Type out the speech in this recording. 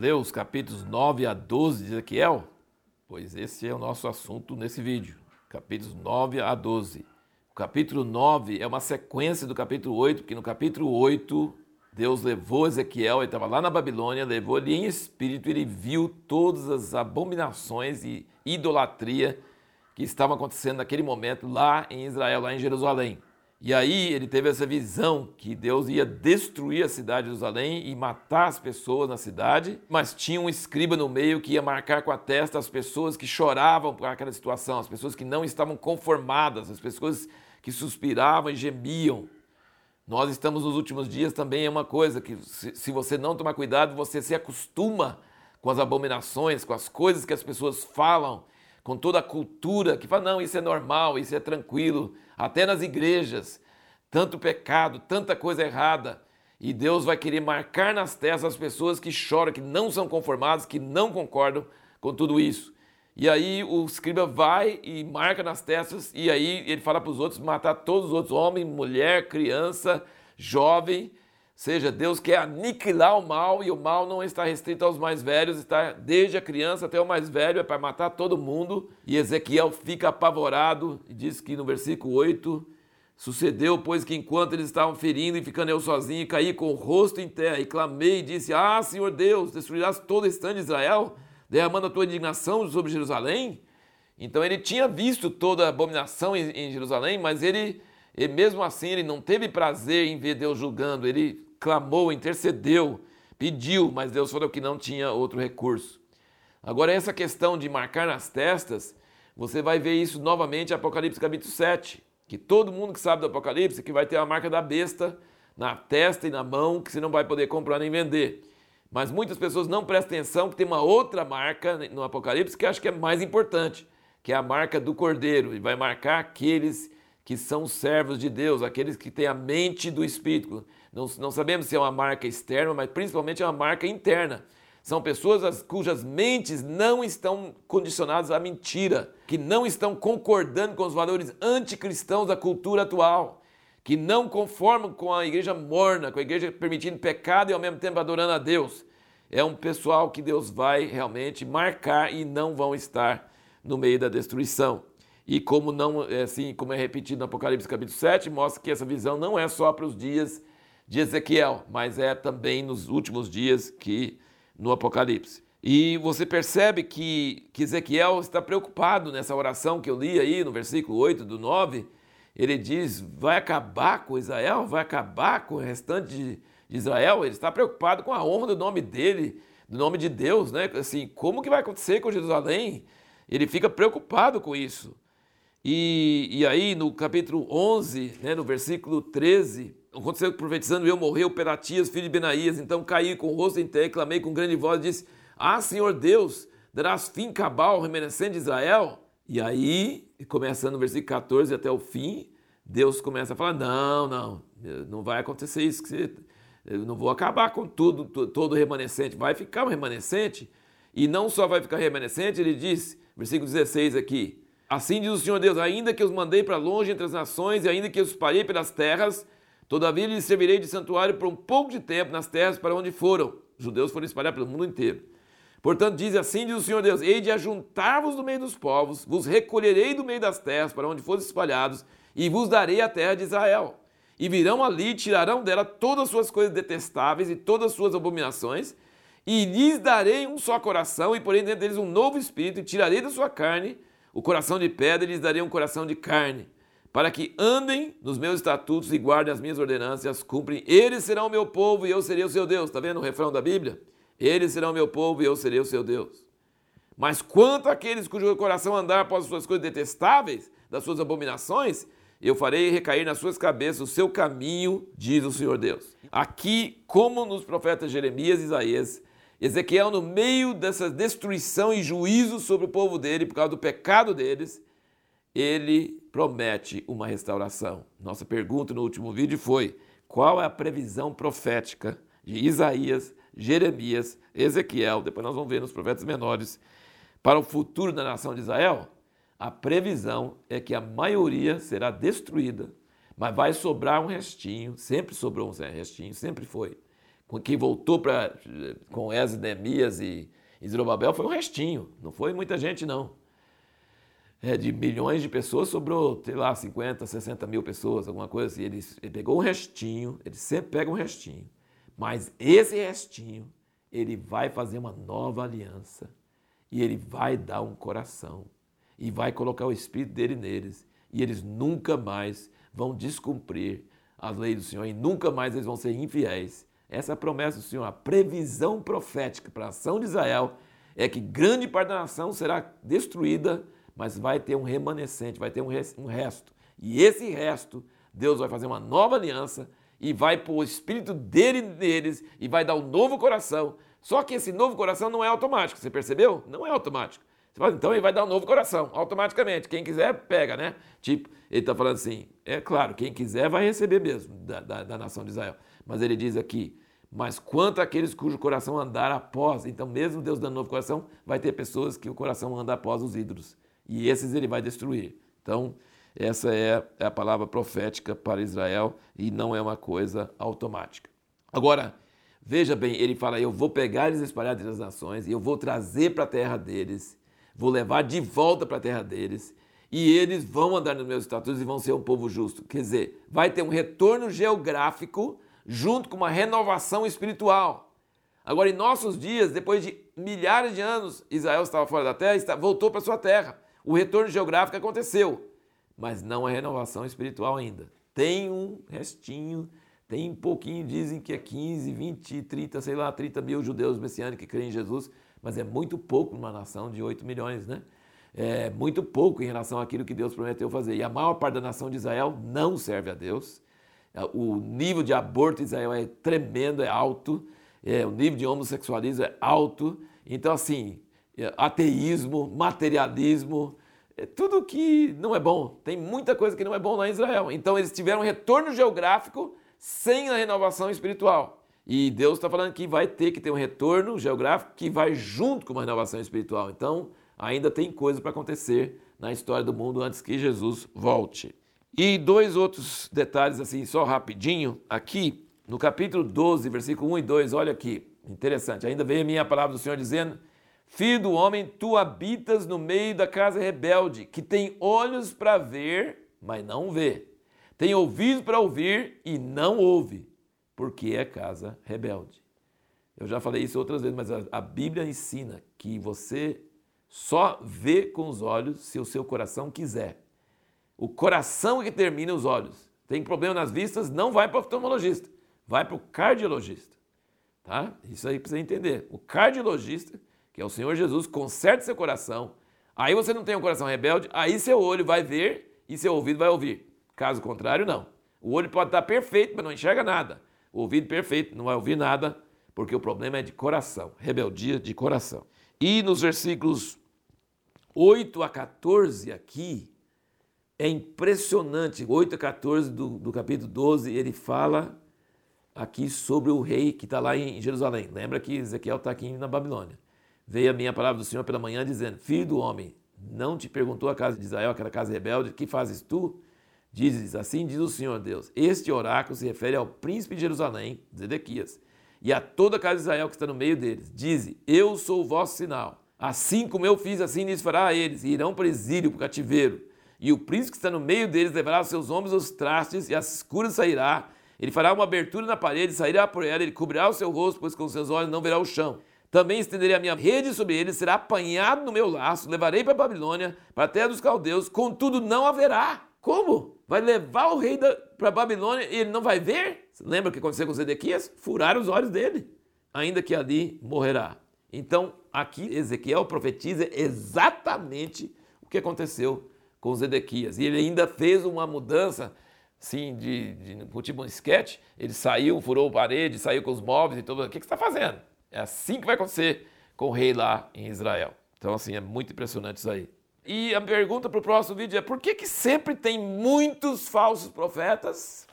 ler os capítulos 9 a 12 de Ezequiel? Pois esse é o nosso assunto nesse vídeo. Capítulos 9 a 12. O capítulo 9 é uma sequência do capítulo 8, porque no capítulo 8 Deus levou Ezequiel, ele estava lá na Babilônia, levou ele em espírito, ele viu todas as abominações e idolatria que estavam acontecendo naquele momento lá em Israel, lá em Jerusalém. E aí ele teve essa visão que Deus ia destruir a cidade de Jerusalém e matar as pessoas na cidade, mas tinha um escriba no meio que ia marcar com a testa as pessoas que choravam por aquela situação, as pessoas que não estavam conformadas, as pessoas que suspiravam e gemiam. Nós estamos nos últimos dias também é uma coisa que se você não tomar cuidado, você se acostuma com as abominações, com as coisas que as pessoas falam, com toda a cultura que fala, não, isso é normal, isso é tranquilo, até nas igrejas, tanto pecado, tanta coisa errada. E Deus vai querer marcar nas testas as pessoas que choram, que não são conformadas, que não concordam com tudo isso. E aí o escriba vai e marca nas testas, e aí ele fala para os outros matar todos os outros, homem, mulher, criança, jovem, seja, Deus quer aniquilar o mal e o mal não está restrito aos mais velhos, está desde a criança até o mais velho, é para matar todo mundo. E Ezequiel fica apavorado e diz que no versículo 8: Sucedeu, pois, que enquanto eles estavam ferindo e ficando eu sozinho, caí com o rosto em terra e clamei e disse: Ah, Senhor Deus, destruirás todo o estande de Israel, derramando a tua indignação sobre Jerusalém? Então ele tinha visto toda a abominação em Jerusalém, mas ele, ele mesmo assim ele não teve prazer em ver Deus julgando, ele clamou, intercedeu, pediu, mas Deus falou que não tinha outro recurso. Agora, essa questão de marcar nas testas, você vai ver isso novamente em Apocalipse capítulo 7, que todo mundo que sabe do Apocalipse que vai ter a marca da besta na testa e na mão, que você não vai poder comprar nem vender. Mas muitas pessoas não prestam atenção que tem uma outra marca no Apocalipse que acho que é mais importante, que é a marca do Cordeiro, e vai marcar aqueles que são servos de Deus, aqueles que têm a mente do Espírito. Não, não sabemos se é uma marca externa, mas principalmente é uma marca interna. São pessoas cujas mentes não estão condicionadas à mentira, que não estão concordando com os valores anticristãos da cultura atual, que não conformam com a igreja morna, com a igreja permitindo pecado e ao mesmo tempo adorando a Deus. É um pessoal que Deus vai realmente marcar e não vão estar no meio da destruição. E como não é assim, como é repetido no Apocalipse capítulo 7, mostra que essa visão não é só para os dias de Ezequiel, mas é também nos últimos dias que no Apocalipse. E você percebe que, que Ezequiel está preocupado nessa oração que eu li aí no versículo 8 do 9. Ele diz: vai acabar com Israel, vai acabar com o restante de, Israel. Ele está preocupado com a honra do nome dele, do nome de Deus, né? Assim, como que vai acontecer com Jerusalém? Ele fica preocupado com isso. E, e aí, no capítulo 11, né, no versículo 13, aconteceu que profetizando eu morreu Peratias, filho de Benaías, então caí com o rosto em terra, clamei com grande voz e disse, ah, Senhor Deus, darás fim cabal remanescente de Israel? E aí, começando no versículo 14 até o fim, Deus começa a falar, não, não, não vai acontecer isso, que você, eu não vou acabar com tudo, todo remanescente, vai ficar um remanescente, e não só vai ficar remanescente, ele diz, versículo 16 aqui, assim diz o Senhor Deus, ainda que os mandei para longe entre as nações, e ainda que os espalhei pelas terras, Todavia lhes servirei de santuário por um pouco de tempo nas terras para onde foram. Os judeus foram espalhar pelo mundo inteiro. Portanto, diz assim: diz o Senhor Deus: Hei de ajuntar-vos do meio dos povos, vos recolherei do meio das terras para onde foram espalhados, e vos darei a terra de Israel. E virão ali, tirarão dela todas as suas coisas detestáveis e todas as suas abominações, e lhes darei um só coração, e porém dentro deles um novo espírito, e tirarei da sua carne o coração de pedra, e lhes darei um coração de carne para que andem nos meus estatutos e guardem as minhas ordenanças as cumprem. Eles serão o meu povo e eu serei o seu Deus. Está vendo o refrão da Bíblia? Eles serão o meu povo e eu serei o seu Deus. Mas quanto àqueles cujo coração andar após as suas coisas detestáveis, das suas abominações, eu farei recair nas suas cabeças o seu caminho, diz o Senhor Deus. Aqui, como nos profetas Jeremias e Isaías, Ezequiel, no meio dessa destruição e juízo sobre o povo dele, por causa do pecado deles, ele promete uma restauração. Nossa pergunta no último vídeo foi: qual é a previsão profética de Isaías, Jeremias, Ezequiel, depois nós vamos ver nos profetas menores, para o futuro da nação de Israel? A previsão é que a maioria será destruída, mas vai sobrar um restinho, sempre sobrou um restinho, sempre foi. quem voltou para com Esdras, Neemias e Zorobabel foi um restinho, não foi muita gente não. É, de milhões de pessoas sobrou, sei lá, 50, 60 mil pessoas, alguma coisa assim. Ele, ele pegou um restinho, ele sempre pega um restinho, mas esse restinho, ele vai fazer uma nova aliança e ele vai dar um coração e vai colocar o Espírito dele neles. E eles nunca mais vão descumprir as leis do Senhor e nunca mais eles vão ser infiéis. Essa é a promessa do Senhor, a previsão profética para a ação de Israel é que grande parte da nação será destruída, mas vai ter um remanescente, vai ter um resto. E esse resto, Deus vai fazer uma nova aliança e vai pôr o espírito dele neles e vai dar um novo coração. Só que esse novo coração não é automático, você percebeu? Não é automático. Você fala, então ele vai dar um novo coração, automaticamente. Quem quiser, pega, né? Tipo, ele está falando assim, é claro, quem quiser vai receber mesmo da, da, da nação de Israel. Mas ele diz aqui, mas quanto àqueles cujo coração andar após, então mesmo Deus dando novo coração, vai ter pessoas que o coração anda após os ídolos. E esses ele vai destruir. Então, essa é, é a palavra profética para Israel e não é uma coisa automática. Agora, veja bem, ele fala: Eu vou pegar eles espalhados das nações e eu vou trazer para a terra deles, vou levar de volta para a terra deles, e eles vão andar nos meus estatutos e vão ser um povo justo. Quer dizer, vai ter um retorno geográfico junto com uma renovação espiritual. Agora, em nossos dias, depois de milhares de anos, Israel estava fora da terra, voltou para sua terra. O retorno geográfico aconteceu, mas não a renovação espiritual ainda. Tem um restinho, tem um pouquinho, dizem que é 15, 20, 30, sei lá, 30 mil judeus messiânicos que creem em Jesus, mas é muito pouco numa nação de 8 milhões, né? É muito pouco em relação àquilo que Deus prometeu fazer. E a maior parte da nação de Israel não serve a Deus é, o nível de aborto em Israel é tremendo, é alto, é, o nível de homossexualismo é alto. Então, assim, é, ateísmo, materialismo, é tudo que não é bom. Tem muita coisa que não é bom lá em Israel. Então, eles tiveram retorno geográfico sem a renovação espiritual. E Deus está falando que vai ter que ter um retorno geográfico que vai junto com uma renovação espiritual. Então, ainda tem coisa para acontecer na história do mundo antes que Jesus volte. E dois outros detalhes, assim, só rapidinho, aqui no capítulo 12, versículo 1 e 2, olha aqui, interessante. Ainda veio a minha palavra do Senhor dizendo: Filho do homem, tu habitas no meio da casa rebelde, que tem olhos para ver, mas não vê, tem ouvidos para ouvir e não ouve, porque é casa rebelde. Eu já falei isso outras vezes, mas a, Bíblia ensina que você só vê com os olhos se o seu coração quiser. O coração é que termina os olhos. Tem problema nas vistas, não vai para o oftalmologista, vai para o cardiologista. Tá? Isso aí precisa entender. O cardiologista, que é o Senhor Jesus, conserta seu coração. Aí você não tem um coração rebelde, aí seu olho vai ver e seu ouvido vai ouvir. Caso contrário, não. O olho pode estar perfeito, mas não enxerga nada. O ouvido perfeito, não vai ouvir nada, porque o problema é de coração, rebeldia de coração. E nos versículos 8 a 14 aqui, é impressionante, 8 a 14 do, do capítulo 12, ele fala aqui sobre o rei que está lá em Jerusalém. Lembra que Ezequiel está aqui na Babilônia. Veio a minha palavra do Senhor pela manhã dizendo: Filho do homem, não te perguntou a casa de Israel, aquela casa rebelde, que fazes tu? Dizes assim, diz o Senhor Deus: Este oráculo se refere ao príncipe de Jerusalém, Zedequias, e a toda a casa de Israel que está no meio deles. Dize: Eu sou o vosso sinal. Assim como eu fiz, assim lhes fará a eles, e irão para exílio, para o cativeiro e o príncipe que está no meio deles levará os seus ombros os trastes, e a escura sairá. Ele fará uma abertura na parede, sairá por ela, ele cobrirá o seu rosto, pois com seus olhos não verá o chão. Também estenderei a minha rede sobre ele, será apanhado no meu laço, levarei para a Babilônia, para a terra dos caldeus, contudo não haverá. Como? Vai levar o rei para a Babilônia e ele não vai ver? Lembra o que aconteceu com Zedequias? Furaram os olhos dele, ainda que ali morrerá. Então, aqui Ezequiel profetiza exatamente o que aconteceu com Zedequias. E ele ainda fez uma mudança, sim, de, de, tipo um esquete. Ele saiu, furou a parede, saiu com os móveis e tudo. O que, que você está fazendo? É assim que vai acontecer com o rei lá em Israel. Então, assim, é muito impressionante isso aí. E a pergunta para o próximo vídeo é: por que, que sempre tem muitos falsos profetas